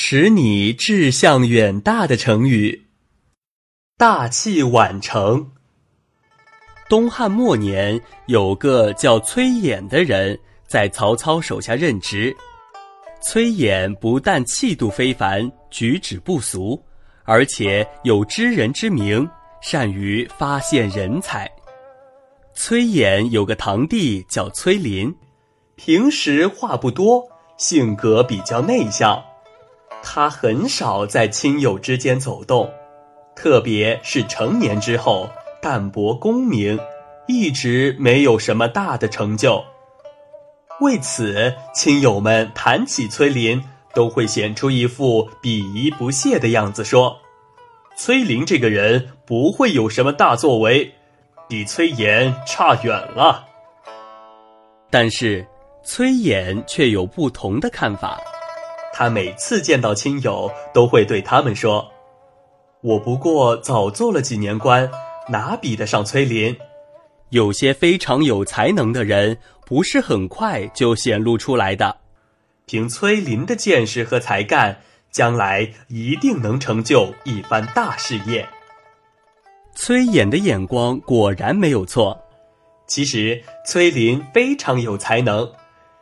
使你志向远大的成语。大器晚成。东汉末年，有个叫崔琰的人在曹操手下任职。崔琰不但气度非凡，举止不俗，而且有知人之明，善于发现人才。崔琰有个堂弟叫崔林，平时话不多，性格比较内向。他很少在亲友之间走动，特别是成年之后，淡泊功名，一直没有什么大的成就。为此，亲友们谈起崔林，都会显出一副鄙夷不屑的样子，说：“崔林这个人不会有什么大作为，比崔琰差远了。”但是，崔琰却有不同的看法。他每次见到亲友，都会对他们说：“我不过早做了几年官，哪比得上崔林？有些非常有才能的人。”不是很快就显露出来的。凭崔林的见识和才干，将来一定能成就一番大事业。崔琰的眼光果然没有错。其实崔林非常有才能，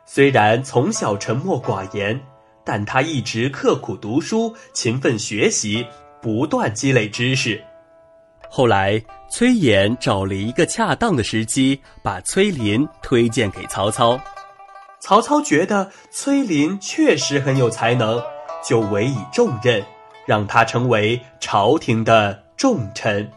虽然从小沉默寡言，但他一直刻苦读书，勤奋学习，不断积累知识。后来。崔琰找了一个恰当的时机，把崔林推荐给曹操。曹操觉得崔林确实很有才能，就委以重任，让他成为朝廷的重臣。